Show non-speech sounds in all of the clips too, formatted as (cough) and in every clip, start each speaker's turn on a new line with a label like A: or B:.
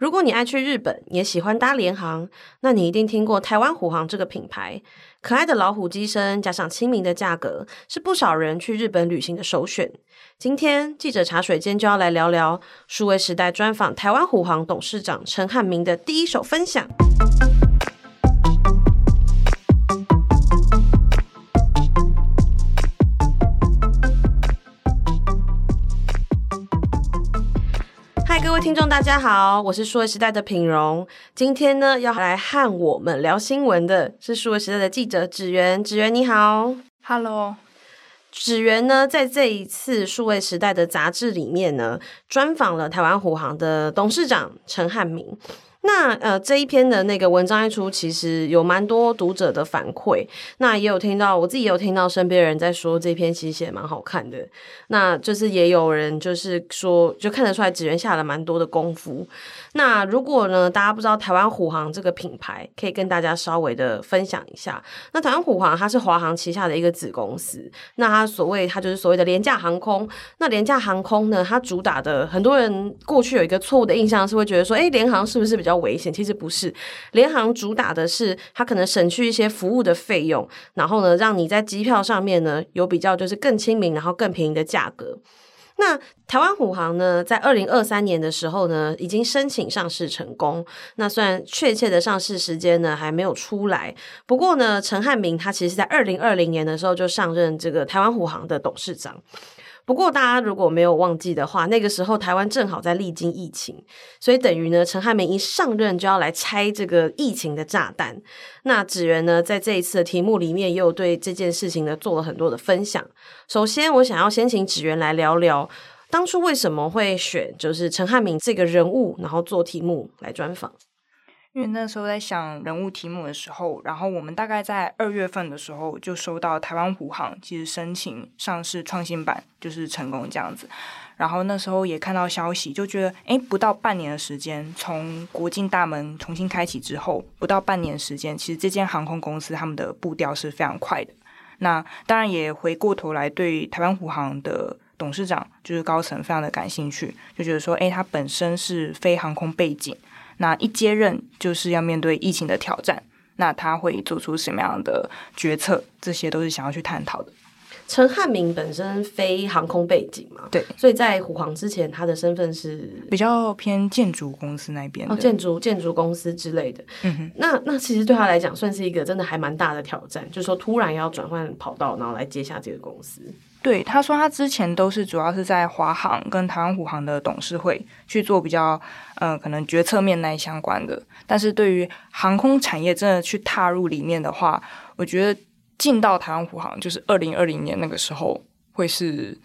A: 如果你爱去日本，也喜欢搭联航，那你一定听过台湾虎航这个品牌。可爱的老虎机身加上亲民的价格，是不少人去日本旅行的首选。今天记者茶水间就要来聊聊数位时代专访台湾虎航董事长陈汉民的第一手分享。位听众，大家好，我是数位时代的品荣。今天呢，要来和我们聊新闻的是数位时代的记者芷媛。芷媛你好
B: ，Hello。
A: 芷媛呢，在这一次数位时代的杂志里面呢，专访了台湾虎航的董事长陈汉民。那呃，这一篇的那个文章一出，其实有蛮多读者的反馈。那也有听到，我自己也有听到身边人在说这篇其实写蛮好看的。那就是也有人就是说，就看得出来芷媛下了蛮多的功夫。那如果呢，大家不知道台湾虎航这个品牌，可以跟大家稍微的分享一下。那台湾虎航它是华航旗下的一个子公司。那它所谓它就是所谓的廉价航空。那廉价航空呢，它主打的很多人过去有一个错误的印象是会觉得说，诶，廉航是不是比较较危险，其实不是。联航主打的是，它可能省去一些服务的费用，然后呢，让你在机票上面呢有比较就是更亲民，然后更便宜的价格。那台湾虎航呢，在二零二三年的时候呢，已经申请上市成功。那虽然确切的上市时间呢还没有出来，不过呢，陈汉民他其实在二零二零年的时候就上任这个台湾虎航的董事长。不过，大家如果没有忘记的话，那个时候台湾正好在历经疫情，所以等于呢，陈汉民一上任就要来拆这个疫情的炸弹。那芷媛呢，在这一次的题目里面，也有对这件事情呢做了很多的分享。首先，我想要先请芷媛来聊聊，当初为什么会选就是陈汉民这个人物，然后做题目来专访。
B: 因为那时候在想人物题目的时候，然后我们大概在二月份的时候就收到台湾虎航其实申请上市创新版就是成功这样子，然后那时候也看到消息，就觉得哎，不到半年的时间，从国境大门重新开启之后，不到半年时间，其实这间航空公司他们的步调是非常快的。那当然也回过头来对台湾虎航的董事长就是高层非常的感兴趣，就觉得说，哎，他本身是非航空背景。那一接任就是要面对疫情的挑战，那他会做出什么样的决策？这些都是想要去探讨的。
A: 陈汉明本身非航空背景嘛，
B: 对，
A: 所以在虎航之前，他的身份是
B: 比较偏建筑公司那边的，
A: 哦，建筑建筑公司之类的。嗯哼，那那其实对他来讲，算是一个真的还蛮大的挑战，就是说突然要转换跑道，然后来接下这个公司。
B: 对，他说他之前都是主要是在华航跟台湾虎航的董事会去做比较，嗯、呃，可能决策面那相关的。但是对于航空产业真的去踏入里面的话，我觉得进到台湾虎航就是二零二零年那个时候会是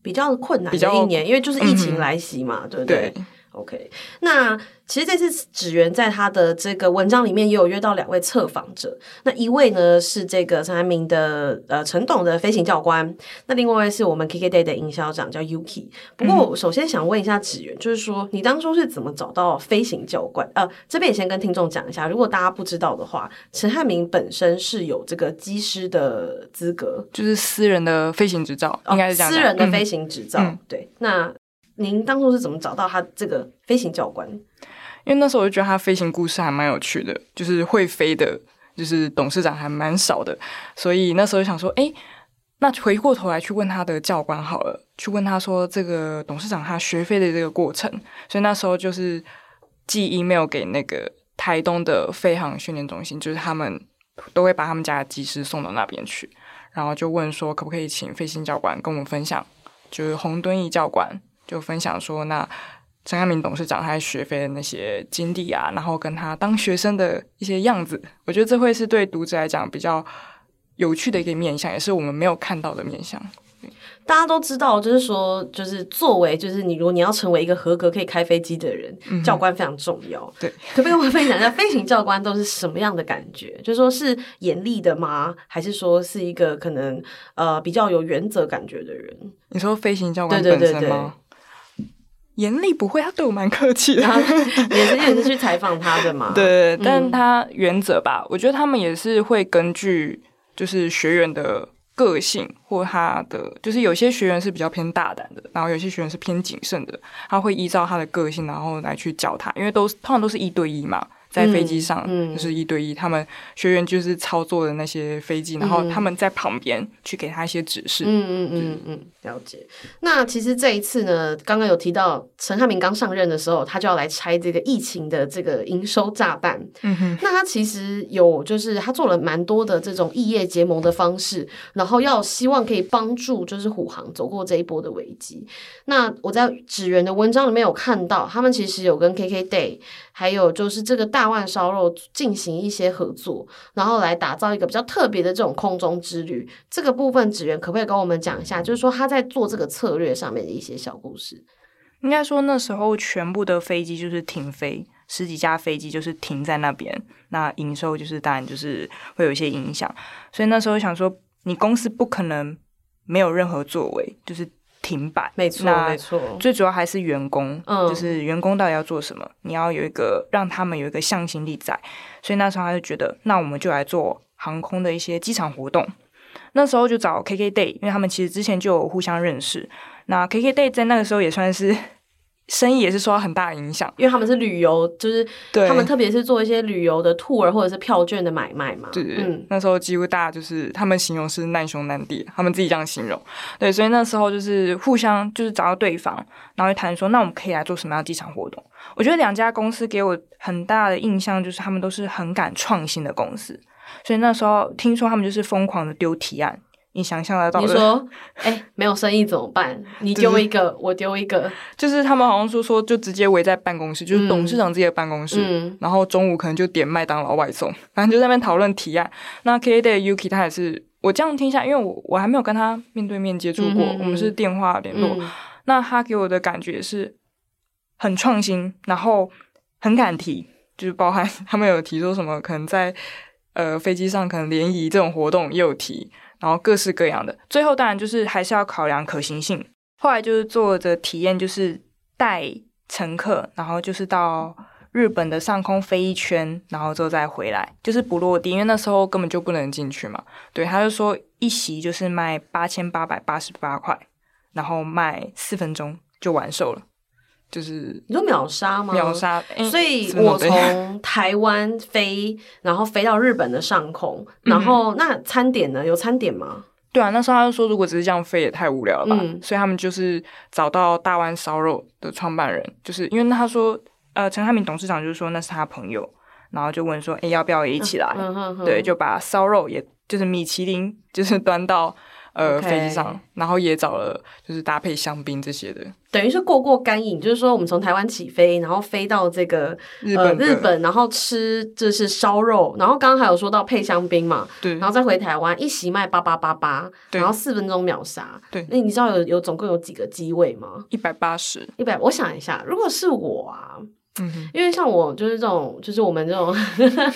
A: 比较困难的一年，因为就是疫情来袭嘛，嗯、对不对？对 OK，那。其实这次芷媛在他的这个文章里面也有约到两位测访者，那一位呢是这个陈汉明的呃陈董的飞行教官，那另外一位是我们 KKday 的营销长叫 Yuki。不过我首先想问一下芷媛，就是说你当初是怎么找到飞行教官？呃，这边也先跟听众讲一下，如果大家不知道的话，陈汉明本身是有这个机师的资格，
B: 就是私人的飞行执照，应该是这样、哦。
A: 私人的飞行执照，嗯、对。那您当初是怎么找到他这个飞行教官？
B: 因为那时候我就觉得他飞行故事还蛮有趣的，就是会飞的，就是董事长还蛮少的，所以那时候就想说，哎，那回过头来去问他的教官好了，去问他说这个董事长他学飞的这个过程，所以那时候就是寄 email 给那个台东的飞航训练中心，就是他们都会把他们家的机师送到那边去，然后就问说可不可以请飞行教官跟我们分享，就是洪敦义教官就分享说那。陈汉明董事长他学飞的那些经历啊，然后跟他当学生的一些样子，我觉得这会是对读者来讲比较有趣的一个面向，也是我们没有看到的面向。
A: 大家都知道，就是说，就是作为，就是你如果你要成为一个合格可以开飞机的人，嗯、教官非常重要。
B: 对，
A: 可不可以跟我分享一下飞行教官都是什么样的感觉？就是说是严厉的吗？还是说是一个可能呃比较有原则感觉的人？
B: 你说飞行教官本身吗？对对对对严厉不会，他对我蛮客气的，
A: 也是也是去采访他的嘛。(laughs)
B: 对，嗯、但他原则吧，我觉得他们也是会根据就是学员的个性或他的，就是有些学员是比较偏大胆的，然后有些学员是偏谨慎的，他会依照他的个性，然后来去教他，因为都通常都是一对一嘛。在飞机上就是一对一，他们学员就是操作的那些飞机，然后他们在旁边去给他一些指示。
A: 嗯嗯嗯嗯，了解。那其实这一次呢，刚刚有提到陈汉明刚上任的时候，他就要来拆这个疫情的这个营收炸弹。嗯哼。那他其实有就是他做了蛮多的这种异业结盟的方式，然后要希望可以帮助就是虎航走过这一波的危机。那我在指源的文章里面有看到，他们其实有跟 KKday。还有就是这个大腕烧肉进行一些合作，然后来打造一个比较特别的这种空中之旅。这个部分，指源可不可以跟我们讲一下？就是说他在做这个策略上面的一些小故事。
C: 应该说那时候全部的飞机就是停飞，十几架飞机就是停在那边，那营收就是当然就是会有一些影响。所以那时候想说，你公司不可能没有任何作为，就是。停摆，
A: 没错，没错。
C: 最主要还是员工，嗯，就是员工到底要做什么？你要有一个让他们有一个向心力在。所以那时候他就觉得，那我们就来做航空的一些机场活动。那时候就找 KKday，因为他们其实之前就有互相认识。那 KKday 在那个时候也算是。生意也是受到很大影响，
A: 因为他们是旅游，就是他们特别是做一些旅游的 tour 或者是票券的买卖嘛。
B: 对对对，嗯，那时候几乎大家就是他们形容是难兄难弟，他们自己这样形容。对，所以那时候就是互相就是找到对方，然后就谈说，那我们可以来做什么样的机场活动？我觉得两家公司给我很大的印象就是他们都是很敢创新的公司，所以那时候听说他们就是疯狂的丢提案。你想象得到？
A: 你说，哎、欸，没有生意怎么办？你丢一个，就是、我丢一个，
B: 就是他们好像说说，就直接围在办公室，就是董事长自己的办公室，嗯、然后中午可能就点麦当劳外送，反正就在那边讨论提案。那 KKday Yuki 他也是，我这样听下，因为我我还没有跟他面对面接触过，我们是电话联络。嗯、那他给我的感觉是很创新，然后很敢提，就是包含 (laughs) 他们有提出什么，可能在呃飞机上可能联谊这种活动也有提。然后各式各样的，最后当然就是还是要考量可行性。后来就是做的体验，就是带乘客，然后就是到日本的上空飞一圈，然后之后再回来，就是不落地，因为那时候根本就不能进去嘛。对，他就说一席就是卖八千八百八十八块，然后卖四分钟就完售了。就是
A: 你说秒杀吗？
B: 秒杀，欸、
A: 所以我从台湾飞，然后飞到日本的上空，然后那餐点呢？有餐点吗？
B: 对啊，那时候他就说，如果只是这样飞也太无聊了吧，嗯、所以他们就是找到大湾烧肉的创办人，就是因为他说，呃，陈汉明董事长就是说那是他朋友，然后就问说，哎、欸，要不要也一起来？对，就把烧肉也就是米其林，就是端到。呃.飞机上，然后也找了，就是搭配香槟这些的，
A: 等于是过过干瘾。就是说，我们从台湾起飞，然后飞到这个日本、呃，日本，然后吃就是烧肉，然后刚刚还有说到配香槟嘛，
B: 对，
A: 然后再回台湾，一席卖八八八八，然后四分钟秒杀，
B: 对。
A: 那你知道有有总共有几个机位吗？
B: 一百八十，
A: 一百。我想一下，如果是我啊。嗯，因为像我就是这种，就是我们这种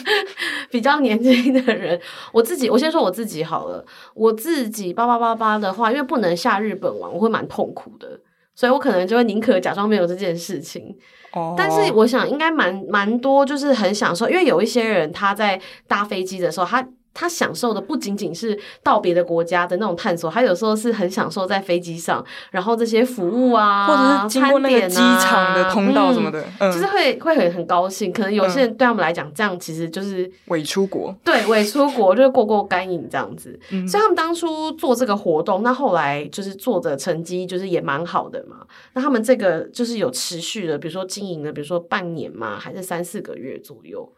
A: (laughs) 比较年轻的人，我自己，我先说我自己好了。我自己八八八八的话，因为不能下日本玩，我会蛮痛苦的，所以我可能就会宁可假装没有这件事情。哦，但是我想应该蛮蛮多，就是很享受，因为有一些人他在搭飞机的时候，他。他享受的不仅仅是到别的国家的那种探索，他有时候是很享受在飞机上，然后这些服务啊，
B: 或者是经过那个机场的通道什么的，嗯，就是
A: 会会很很高兴。可能有些人对他们来讲，这样其实就是
B: 伪出国，
A: 对，伪出国就是过过干瘾这样子。嗯，所以他们当初做这个活动，那后来就是做的成绩就是也蛮好的嘛。那他们这个就是有持续的，比如说经营了，比如说半年嘛，还是三四个月左右。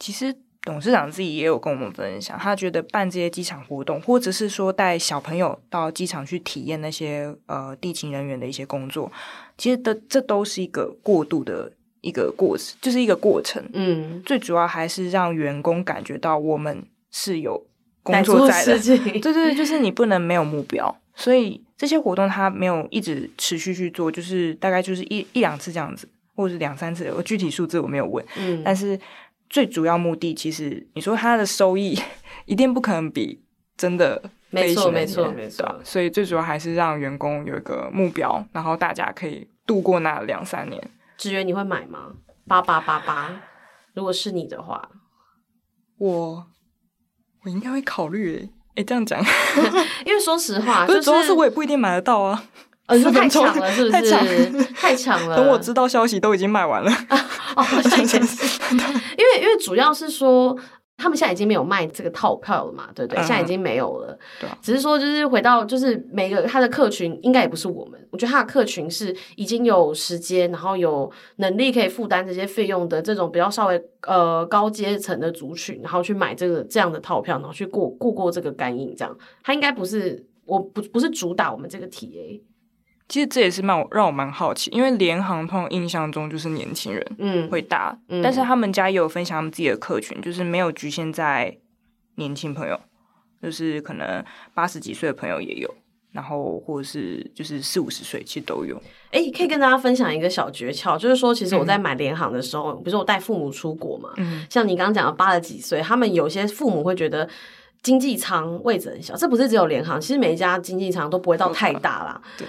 C: 其实。董事长自己也有跟我们分享，他觉得办这些机场活动，或者是说带小朋友到机场去体验那些呃地勤人员的一些工作，其实的这都是一个过渡的一个过程，就是一个过程。嗯，最主要还是让员工感觉到我们是有工作在的。对对对，就是你不能没有目标，所以这些活动他没有一直持续去做，就是大概就是一一两次这样子，或者是两三次，我具体数字我没有问。嗯，但是。最主要目的，其实你说它的收益一定不可能比真的
A: 没错没错没错。
B: 所以最主要还是让员工有一个目标，然后大家可以度过那两三年。
A: 职员你会买吗？八八八八，如果是你的话，
B: 我我应该会考虑诶，哎，这样讲，(laughs)
A: 因为说实话，
B: 不
A: 是
B: 主要是我也不一定买得到啊。
A: 呃，是太抢了，是不是？太抢了。
B: 等我知道消息，都已经卖完了。(laughs)
A: 哦，(laughs) 谢谢。(laughs) 因为因为主要是说。他们现在已经没有卖这个套票了嘛？对不对？现在已经没有了。
B: 对啊。
A: 只是说，就是回到，就是每个他的客群，应该也不是我们。我觉得他的客群是已经有时间，然后有能力可以负担这些费用的这种比较稍微呃高阶层的族群，然后去买这个这样的套票，然后去过过过这个干瘾。这样，他应该不是，我不不是主打我们这个 TA。
B: 其实这也是蛮让我蛮好奇，因为联航通常印象中就是年轻人，嗯，会搭，嗯，但是他们家也有分享他们自己的客群，就是没有局限在年轻朋友，就是可能八十几岁的朋友也有，然后或者是就是四五十岁其实都有。
A: 哎，可以跟大家分享一个小诀窍，就是说，其实我在买联航的时候，嗯、比如说我带父母出国嘛，嗯，像你刚刚讲的八十几岁，他们有些父母会觉得经济舱位置很小，这不是只有联航，其实每一家经济舱都不会到太大啦，
B: 对。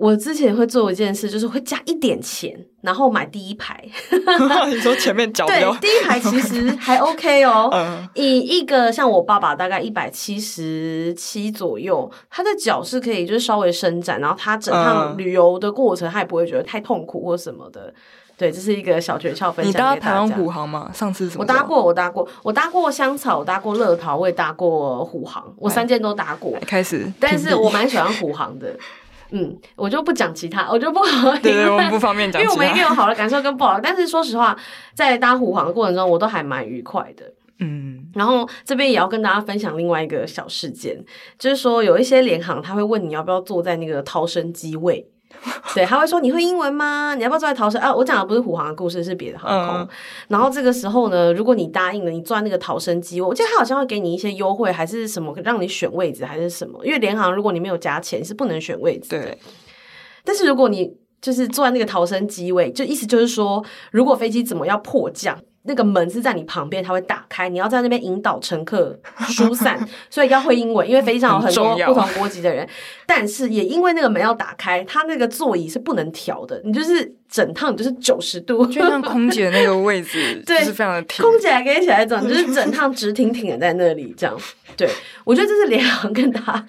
A: 我之前会做一件事，就是会加一点钱，然后买第一排。(laughs)
B: 你说前面脚
A: 对，第一排其实还 OK 哦。嗯、以一个像我爸爸大概一百七十七左右，他的脚是可以就是稍微伸展，然后他整趟旅游的过程他也不会觉得太痛苦或什么的。对，这是一个小诀窍分享给大家。
B: 你搭台湾虎航吗？上次什么？
A: 我搭过，我搭过，我搭过香草，我搭过乐桃，我也搭过虎航，我三件都搭过。
B: 开始，
A: 但是我蛮喜欢虎航的。嗯，我就不讲其他，我就不好。
B: 对对，我们不方便讲。
A: 因为我们一定有好的感受跟不好，(laughs) 但是说实话，在搭虎航的过程中，我都还蛮愉快的。嗯，然后这边也要跟大家分享另外一个小事件，就是说有一些联航他会问你要不要坐在那个逃生机位。(laughs) 对，他会说，你会英文吗？你要不要坐在逃生？啊，我讲的不是虎航的故事，是别的航空。嗯、然后这个时候呢，如果你答应了，你坐在那个逃生机，我记得他好像会给你一些优惠，还是什么，让你选位置，还是什么？因为联航如果你没有加钱，是不能选位置的。对。但是如果你就是坐在那个逃生机位，就意思就是说，如果飞机怎么要迫降。那个门是在你旁边，它会打开，你要在那边引导乘客疏散，(laughs) 所以要会英文，因为飞机上有很多不同国籍的人。但是也因为那个门要打开，它那个座椅是不能调的，你就是整趟就是九十度，
B: 就像空姐那个位置，(laughs) 对，是非常的挺。
A: 空姐还可以起来走，就是整趟直挺挺的在那里这样。对，我觉得这是联航跟他，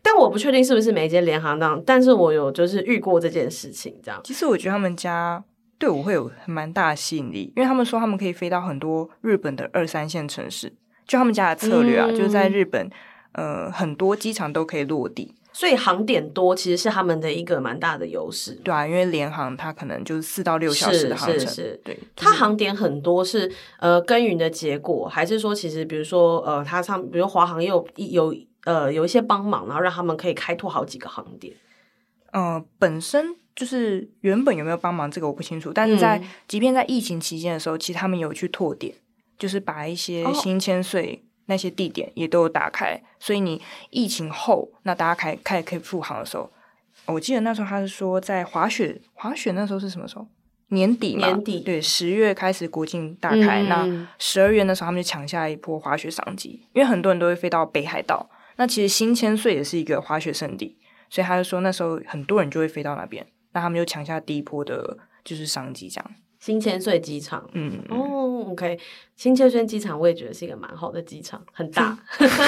A: 但我不确定是不是每一间廉航这样，但是我有就是遇过这件事情这样。
B: 其实我觉得他们家。对我会有蛮大的吸引力，因为他们说他们可以飞到很多日本的二三线城市，就他们家的策略啊，嗯、就是在日本，呃，很多机场都可以落地，
A: 所以航点多其实是他们的一个蛮大的优势。
B: 对啊，因为联航它可能就是四到六小时的航程，是对，就是、
A: 它航点很多是呃耕耘的结果，还是说其实比如说呃，它上比如华航也有有呃有一些帮忙，然后让他们可以开拓好几个航点。
B: 嗯、呃，本身。就是原本有没有帮忙这个我不清楚，但是在、嗯、即便在疫情期间的时候，其实他们有去拓点，就是把一些新千岁那些地点也都有打开。哦、所以你疫情后，那大家开开可以复航的时候，我记得那时候他是说在滑雪滑雪那时候是什么时候？年底嘛，
A: 年底
B: 对，十月开始国境大开，嗯、那十二月那时候他们就抢下一波滑雪商机，因为很多人都会飞到北海道，那其实新千岁也是一个滑雪圣地，所以他就说那时候很多人就会飞到那边。那他们就抢下第一波的，就是商机，这样。
A: 新千岁机场，嗯，哦，OK，新千岁机场我也觉得是一个蛮好的机场，很大，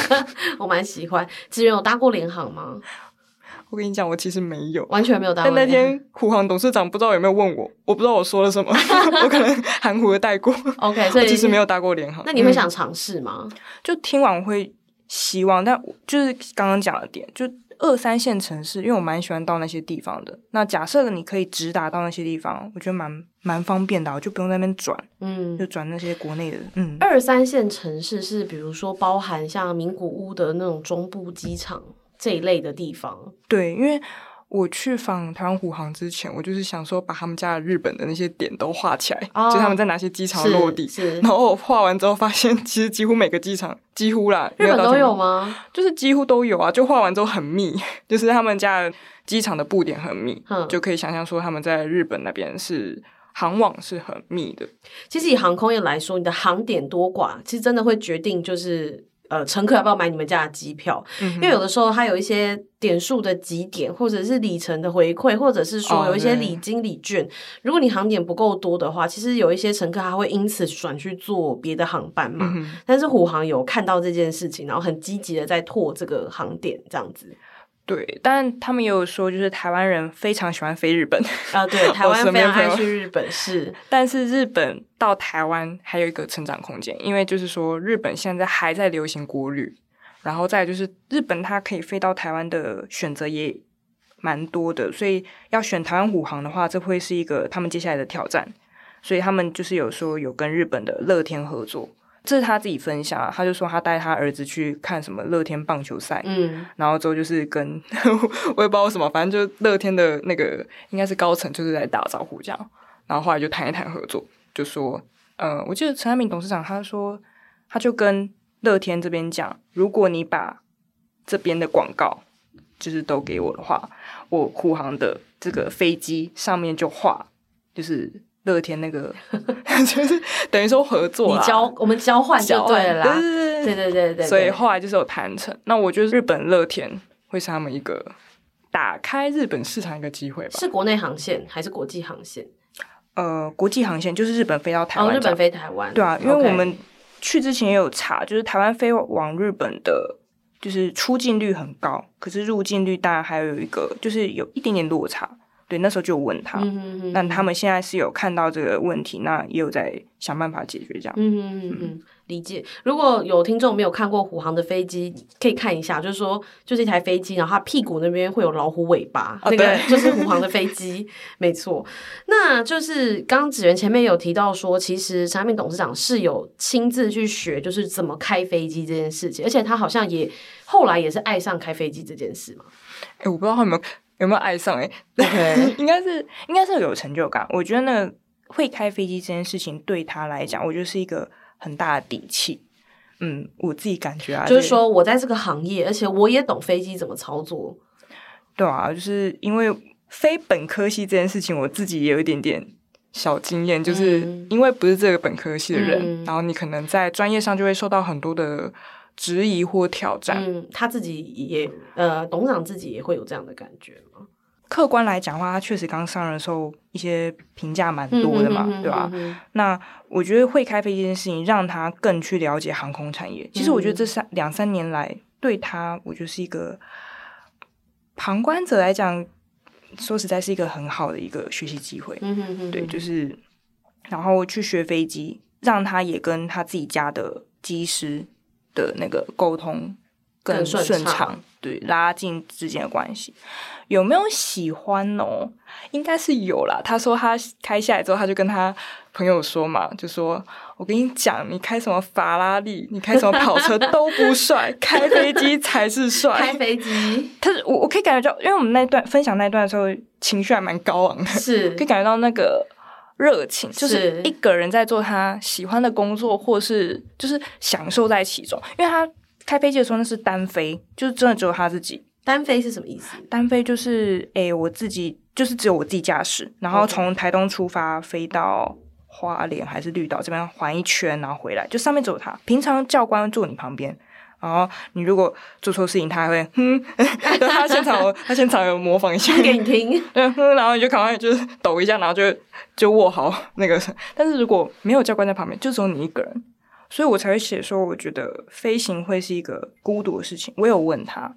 A: (laughs) 我蛮喜欢。志远有搭过联航吗？(laughs)
B: 我跟你讲，我其实没有，
A: 完全没有搭过。
B: 但那天虎航董事长不知道有没有问我，我不知道我说了什么，(laughs) 我可能含糊的带过。
A: OK，所以
B: 其实没有搭过联航。
A: 那你会想尝试吗？
B: 嗯，就听完会希望，但就是刚刚讲的点就。二三线城市，因为我蛮喜欢到那些地方的。那假设你可以直达到那些地方，我觉得蛮蛮方便的，我就不用在那边转，嗯，就转那些国内的。嗯，
A: 二三线城市是比如说包含像名古屋的那种中部机场这一类的地方。
B: 对，因为。我去访台湾虎航之前，我就是想说把他们家的日本的那些点都画起来，哦、就他们在哪些机场落地。然后我画完之后发现，其实几乎每个机场几乎啦，
A: 日本都有吗？
B: 就是几乎都有啊，就画完之后很密，就是他们家的机场的布点很密，嗯、就可以想象说他们在日本那边是航网是很密的。
A: 其实以航空业来说，你的航点多寡，其实真的会决定就是。呃，乘客要不要买你们家的机票？嗯、因为有的时候它有一些点数的几点，或者是里程的回馈，或者是说有一些礼金礼券。哦、如果你航点不够多的话，其实有一些乘客他会因此转去做别的航班嘛。嗯、但是虎航有看到这件事情，然后很积极的在拓这个航点，这样子。
B: 对，但他们也有说，就是台湾人非常喜欢飞日本
A: 啊，对，(laughs) 台湾非常爱去日本是，
B: 但是日本到台湾还有一个成长空间，因为就是说日本现在还在流行国旅，然后再就是日本它可以飞到台湾的选择也蛮多的，所以要选台湾虎航的话，这会是一个他们接下来的挑战，所以他们就是有说有跟日本的乐天合作。这是他自己分享啊，他就说他带他儿子去看什么乐天棒球赛，嗯，然后之后就是跟 (laughs) 我也不知道为什么，反正就乐天的那个应该是高层就是在打招呼这样，然后后来就谈一谈合作，就说，呃，我记得陈安明董事长他说，他就跟乐天这边讲，如果你把这边的广告就是都给我的话，我护航的这个飞机上面就画就是。乐天那个 (laughs) 就是等于说合作，
A: 你交我们交换就对了啦，对对对对对。
B: 所以后来就是有谈成。那我觉得日本乐天会是他们一个打开日本市场一个机会吧？
A: 是国内航线还是国际航线？
B: 呃，国际航线就是日本飞到台湾，
A: 日本飞台湾。
B: 对啊，因为我们去之前也有查，就是台湾飞往日本的，就是出境率很高，可是入境率当然还有一个，就是有一点点落差。对，那时候就问他，嗯、哼哼，那他们现在是有看到这个问题，那也有在想办法解决这样。
A: 嗯哼哼哼，理解。如果有听众没有看过虎航的飞机，可以看一下，就是说，就是一台飞机，然后它屁股那边会有老虎尾巴，哦、那个就是虎航的飞机，(laughs) 没错。那就是刚刚芷媛前面有提到说，其实产品董事长是有亲自去学，就是怎么开飞机这件事情，而且他好像也后来也是爱上开飞机这件事嘛。
B: 哎，我不知道他有没有。有没有爱上、欸？哎，Okay. (laughs) 应该是应该是有成就感。我觉得那个会开飞机这件事情对他来讲，我觉得是一个很大的底气。嗯，我自己感觉啊，
A: 就是说我在这个行业，而且我也懂飞机怎么操作。
B: 对啊，就是因为非本科系这件事情，我自己也有一点点小经验，就是因为不是这个本科系的人，嗯、然后你可能在专业上就会受到很多的。质疑或挑战，
A: 嗯，他自己也呃，董事长自己也会有这样的感觉吗？
B: 客观来讲的话，他确实刚上任的时候一些评价蛮多的嘛，嗯、对吧？嗯、那我觉得会开飞机这件事情，让他更去了解航空产业。嗯、其实我觉得这三两三年来，对他，我觉得是一个旁观者来讲，说实在是一个很好的一个学习机会。嗯哼哼，对，就是然后去学飞机，让他也跟他自己家的机师。的那个沟通更顺畅，顺对，拉近之间的关系。有没有喜欢哦？应该是有啦。他说他开下来之后，他就跟他朋友说嘛，就说：“我跟你讲，你开什么法拉利，你开什么跑车 (laughs) 都不帅，开飞机才是帅。
A: 开飞机，
B: 他是我，我可以感觉到，因为我们那段分享那段的时候，情绪还蛮高昂的，
A: 是
B: 可以感觉到那个。”热情就是一个人在做他喜欢的工作，或是就是享受在其中。因为他开飞机的时候那是单飞，就是真的只有他自己。
A: 单飞是什么意思？
B: 单飞就是诶、欸，我自己就是只有我自己驾驶，然后从台东出发飞到花莲还是绿岛这边环一圈，然后回来，就上面只有他。平常教官坐你旁边。然后你如果做错事情，他还会哼，(laughs) 他现场有他现场有模仿一下
A: 给你听，(laughs)
B: 对，哼，然后你就赶快就是抖一下，然后就就握好那个。但是如果没有教官在旁边，就只有你一个人，所以我才会写说，我觉得飞行会是一个孤独的事情。我有问他，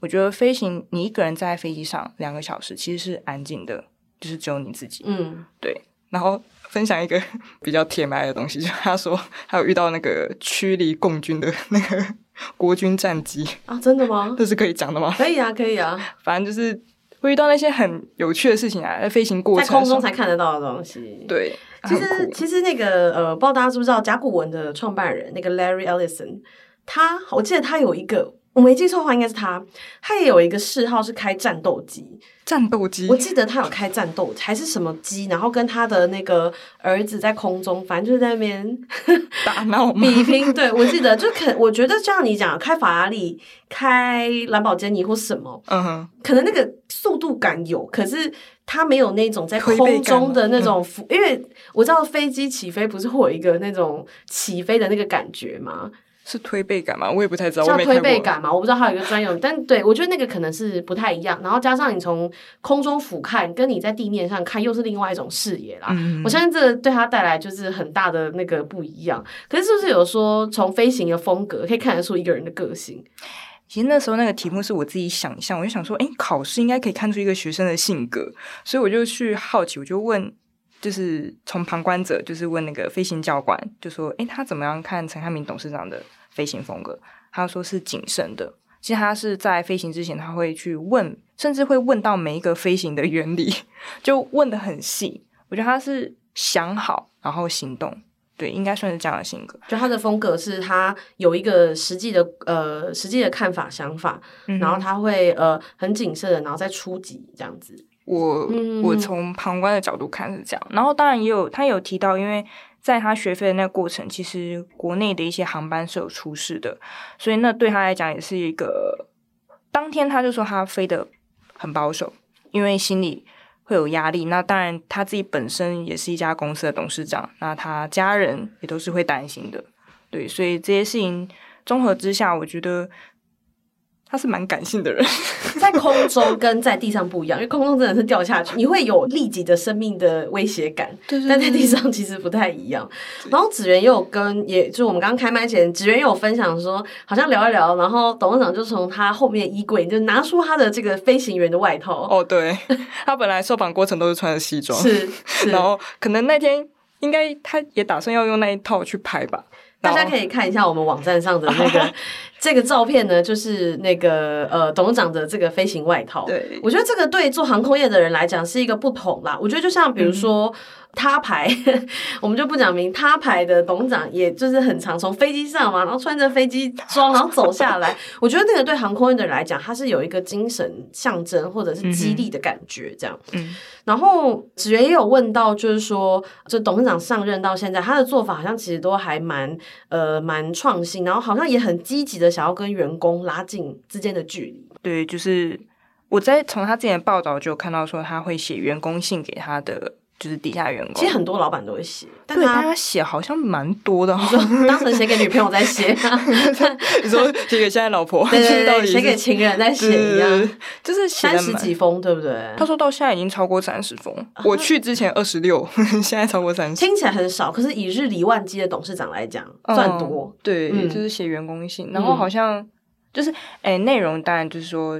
B: 我觉得飞行你一个人在飞机上两个小时，其实是安静的，就是只有你自己。嗯，对。然后分享一个 (laughs) 比较铁埋的东西，就他说他有遇到那个驱离共军的那个。(laughs) 国军战机
A: 啊，真的吗？
B: 这是可以讲的吗？
A: 可以啊，可以啊。
B: 反正就是会遇到那些很有趣的事情啊，在飞行过程，
A: 在空中才看得到的东西。
B: 对，
A: 其实其实那个呃，不知道大家知不知道甲骨文的创办人那个 Larry Ellison，他我记得他有一个，我没记错的话应该是他，他也有一个嗜好是开战斗机。
B: 战斗机，
A: 我记得他有开战斗还是什么机，然后跟他的那个儿子在空中，反正就是在那边
B: 打闹 (laughs)
A: 比拼。对，我记得就可，我觉得像你讲，开法拉利、开兰博基尼或什么，嗯哼，可能那个速度感有，可是他没有那种在空中的那种，因为我知道飞机起飞不是会有一个那种起飞的那个感觉吗？
D: 是推背感吗？我也不太知道。
A: 叫推背感嘛，我不知道还有一个专用，但对我觉得那个可能是不太一样。然后加上你从空中俯瞰，跟你在地面上看又是另外一种视野啦。嗯、我相信这个对他带来就是很大的那个不一样。可是是不是有说从飞行的风格可以看得出一个人的个性？
B: 其实那时候那个题目是我自己想象，我就想说，哎，考试应该可以看出一个学生的性格，所以我就去好奇，我就问。就是从旁观者，就是问那个飞行教官，就说：“诶，他怎么样看陈汉明董事长的飞行风格？”他说是谨慎的。其实他是在飞行之前，他会去问，甚至会问到每一个飞行的原理，(laughs) 就问的很细。我觉得他是想好然后行动，对，应该算是这样的性格。
A: 就他的风格是他有一个实际的呃实际的看法想法，嗯、然后他会呃很谨慎的，然后再出击这样子。
B: 我我从旁观的角度看是这样，然后当然也有他有提到，因为在他学费的那个过程，其实国内的一些航班是有出事的，所以那对他来讲也是一个。当天他就说他飞得很保守，因为心里会有压力。那当然他自己本身也是一家公司的董事长，那他家人也都是会担心的，对，所以这些事情综合之下，我觉得。他是蛮感性的人，(laughs)
A: 在空中跟在地上不一样，(laughs) 因为空中真的是掉下去，你会有立即的生命的威胁感，对对对，但在地上其实不太一样。然后子源也有跟，也就是我们刚刚开麦前，子源也有分享说，好像聊一聊，然后董事长就从他后面衣柜就拿出他的这个飞行员的外套。
D: 哦，对，他本来受访过程都是穿的西装，
A: 是，是，
D: 然后可能那天应该他也打算要用那一套去拍吧。
A: 大家可以看一下我们网站上的那个 (laughs) 这个照片呢，就是那个呃董事长的这个飞行外套。
B: 对，
A: 我觉得这个对做航空业的人来讲是一个不同啦。我觉得就像比如说。嗯他牌，(laughs) 我们就不讲明。他牌的董事长，也就是很常从飞机上嘛，然后穿着飞机装，然后走下来。(laughs) 我觉得那个对航空业的人来讲，他是有一个精神象征或者是激励的感觉，这样。嗯。然后子源也有问到，就是说，就董事长上任到现在，他的做法好像其实都还蛮呃蛮创新，然后好像也很积极的想要跟员工拉近之间的距离。
B: 对，就是我在从他之前的报道就看到说，他会写员工信给他的。就是底下员工，
A: 其实很多老板都会写，但
B: 他他写好像蛮多的，
A: 说当时写给女朋友在写，(laughs)
D: 你说写给现在老婆，
A: 对对对，写给情人在写一样，
D: 就是
A: 三十几封，对不对？
B: 他说到现在已经超过三十封，
D: 我去之前二十六，(laughs) 现在超过三十，
A: 听起来很少，可是以日理万机的董事长来讲，算多。
B: 对，就是写员工信，然后好像就是哎，内容当然就是说。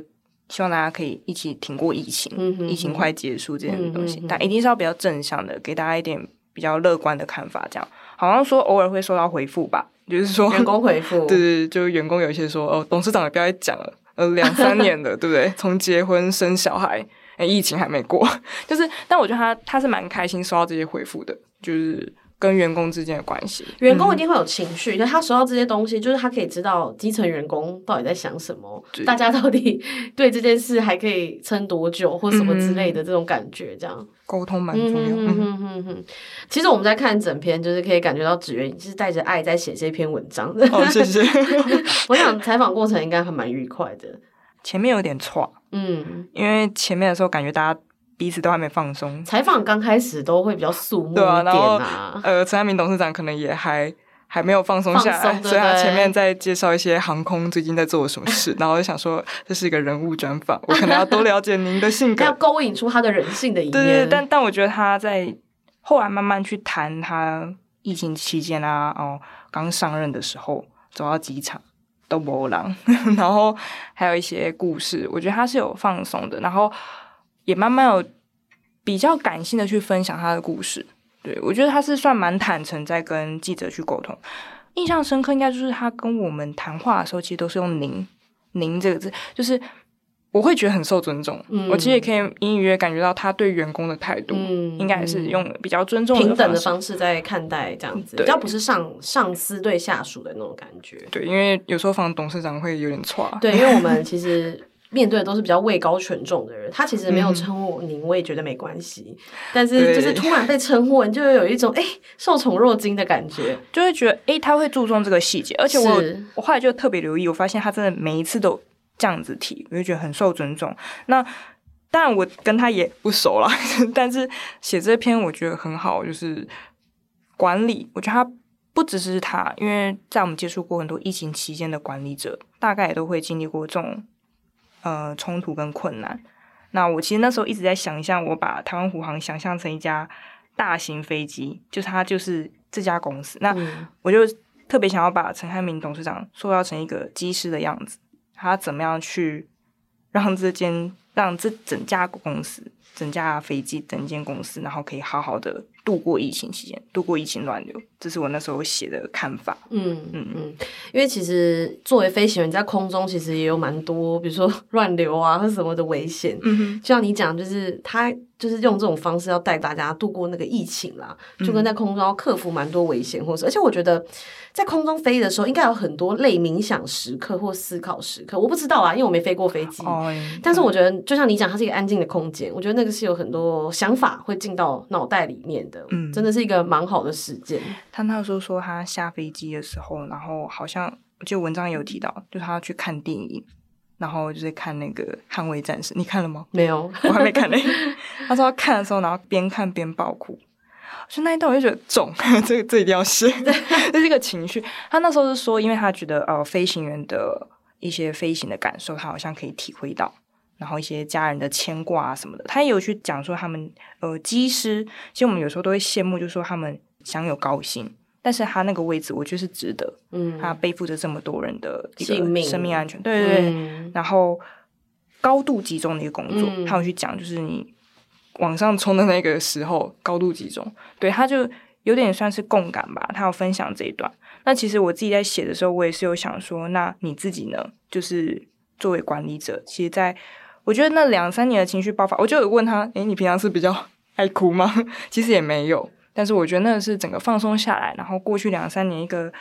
B: 希望大家可以一起挺过疫情，嗯、哼疫情快结束这件东西，嗯、哼但一定是要比较正向的，给大家一点比较乐观的看法。这样好像说偶尔会收到回复吧，就是说
A: 员工回复，(laughs)
D: 对对，就员工有一些说哦，董事长也不要再讲了，呃，两三年了，对不对？从结婚生小孩，哎，疫情还没过，(laughs) 就是，但我觉得他他是蛮开心收到这些回复的，就是。跟员工之间的关系，
A: 员工一定会有情绪，就、嗯、他收到这些东西，就是他可以知道基层员工到底在想什么，大家到底 (laughs) 对这件事还可以撑多久，或什么之类的这种感觉，这样
D: 沟通蛮重要。嗯哼哼
A: 哼，其实我们在看整篇，就是可以感觉到子源是带着爱在写这篇文章的。
D: 哦，谢谢。(laughs)
A: 我想采访过程应该还蛮愉快的，
B: 前面有点错，嗯，因为前面的时候感觉大家。彼此都还没放松，
A: 采访刚开始都会比较肃穆一点啊。
D: 然后 (laughs) 呃，陈汉明董事长可能也还还没有放松下来，所以他前面在介绍一些航空最近在做什么事，(laughs) 然后我就想说这是一个人物专访，我可能要多了解您的性格，(laughs)
A: 要勾引出他的人性的一面。
B: 对，对，对，但但我觉得他在后来慢慢去谈他疫情期间啊，哦，刚上任的时候走到机场都波浪，然后还有一些故事，我觉得他是有放松的，然后。也慢慢有比较感性的去分享他的故事，对，我觉得他是算蛮坦诚，在跟记者去沟通。印象深刻应该就是他跟我们谈话的时候，其实都是用“您”“您”这个字，就是我会觉得很受尊重。嗯，我其实也可以隐隐约约感觉到他对员工的态度，嗯，应该也是用比较尊重、
A: 平等的方式在看待这样子，对比较不是上上司对下属的那种感觉。
D: 对，因为有时候访董事长会有点错。
A: 对，因为我们其实。面对的都是比较位高权重的人，他其实没有称呼您，我也觉得没关系。嗯、但是就是突然被称呼，你就会有一种哎、欸、受宠若惊的感觉，
B: 就会觉得哎、欸、他会注重这个细节，而且我我后来就特别留意，我发现他真的每一次都这样子提，我就觉得很受尊重。那当然我跟他也不熟了，(laughs) 但是写这篇我觉得很好，就是管理，我觉得他不只是他，因为在我们接触过很多疫情期间的管理者，大概也都会经历过这种呃冲突跟困难。那我其实那时候一直在想象，我把台湾虎航想象成一家大型飞机，就是它就是这家公司。那我就特别想要把陈汉明董事长塑造成一个机师的样子，他怎么样去让这间让这整家公司。整架飞机，整间公司，然后可以好好的度过疫情期间，度过疫情乱流，这是我那时候写的看法。
A: 嗯嗯嗯，因为其实作为飞行员，在空中其实也有蛮多，比如说 (laughs) 乱流啊或什么的危险。嗯哼，就像你讲，就是他。就是用这种方式要带大家度过那个疫情啦，就跟在空中要克服蛮多危险，或者而且我觉得在空中飞的时候，应该有很多类冥想时刻或思考时刻。我不知道啊，因为我没飞过飞机。哦，但是我觉得就像你讲，它是一个安静的空间，我觉得那个是有很多想法会进到脑袋里面的。嗯，真的是一个蛮好的时间。
B: 他那时候说他下飞机的时候，然后好像我记得文章有提到，就是他要去看电影。然后就是看那个《捍卫战士》，你看了吗？
A: 没有，
B: 我还没看呢。(laughs) 他说他看的时候，然后边看边爆哭。所以那一段我就觉得重，(laughs) 这个这一定要写，(laughs) 这是一个情绪。他那时候是说，因为他觉得呃，飞行员的一些飞行的感受，他好像可以体会到，然后一些家人的牵挂啊什么的，他也有去讲说他们呃，机师，其实我们有时候都会羡慕，就是说他们享有高薪。但是他那个位置，我觉得是值得。嗯，他背负着这么多人的一个生命安全，对对对。嗯、然后高度集中的一个工作，嗯、他有去讲，就是你往上冲的那个时候，高度集中。对，他就有点算是共感吧。他有分享这一段。那其实我自己在写的时候，我也是有想说，那你自己呢？就是作为管理者，其实在我觉得那两三年的情绪爆发，我就有问他：诶，你平常是比较 (laughs) 爱哭吗？(laughs) 其实也没有。但是我觉得那是整个放松下来，然后过去两三年一个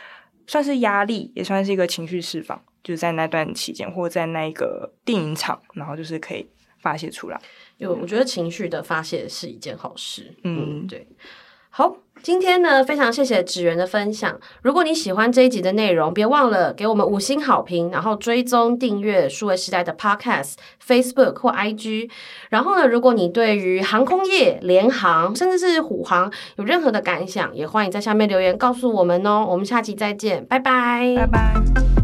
B: 算是压力，也算是一个情绪释放，就是在那段期间或者在那一个电影场，然后就是可以发泄出来。
A: 有，我觉得情绪的发泄是一件好事。嗯，嗯，对。好，今天呢，非常谢谢芷媛的分享。如果你喜欢这一集的内容，别忘了给我们五星好评，然后追踪订阅数位时代的 Podcast、Facebook 或 IG。然后呢，如果你对于航空业、联航甚至是虎航有任何的感想，也欢迎在下面留言告诉我们哦。我们下期再见，拜拜，
B: 拜拜。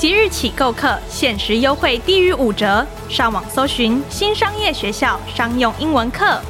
E: 即日起购课，限时优惠低于五折。上网搜寻新商业学校商用英文课。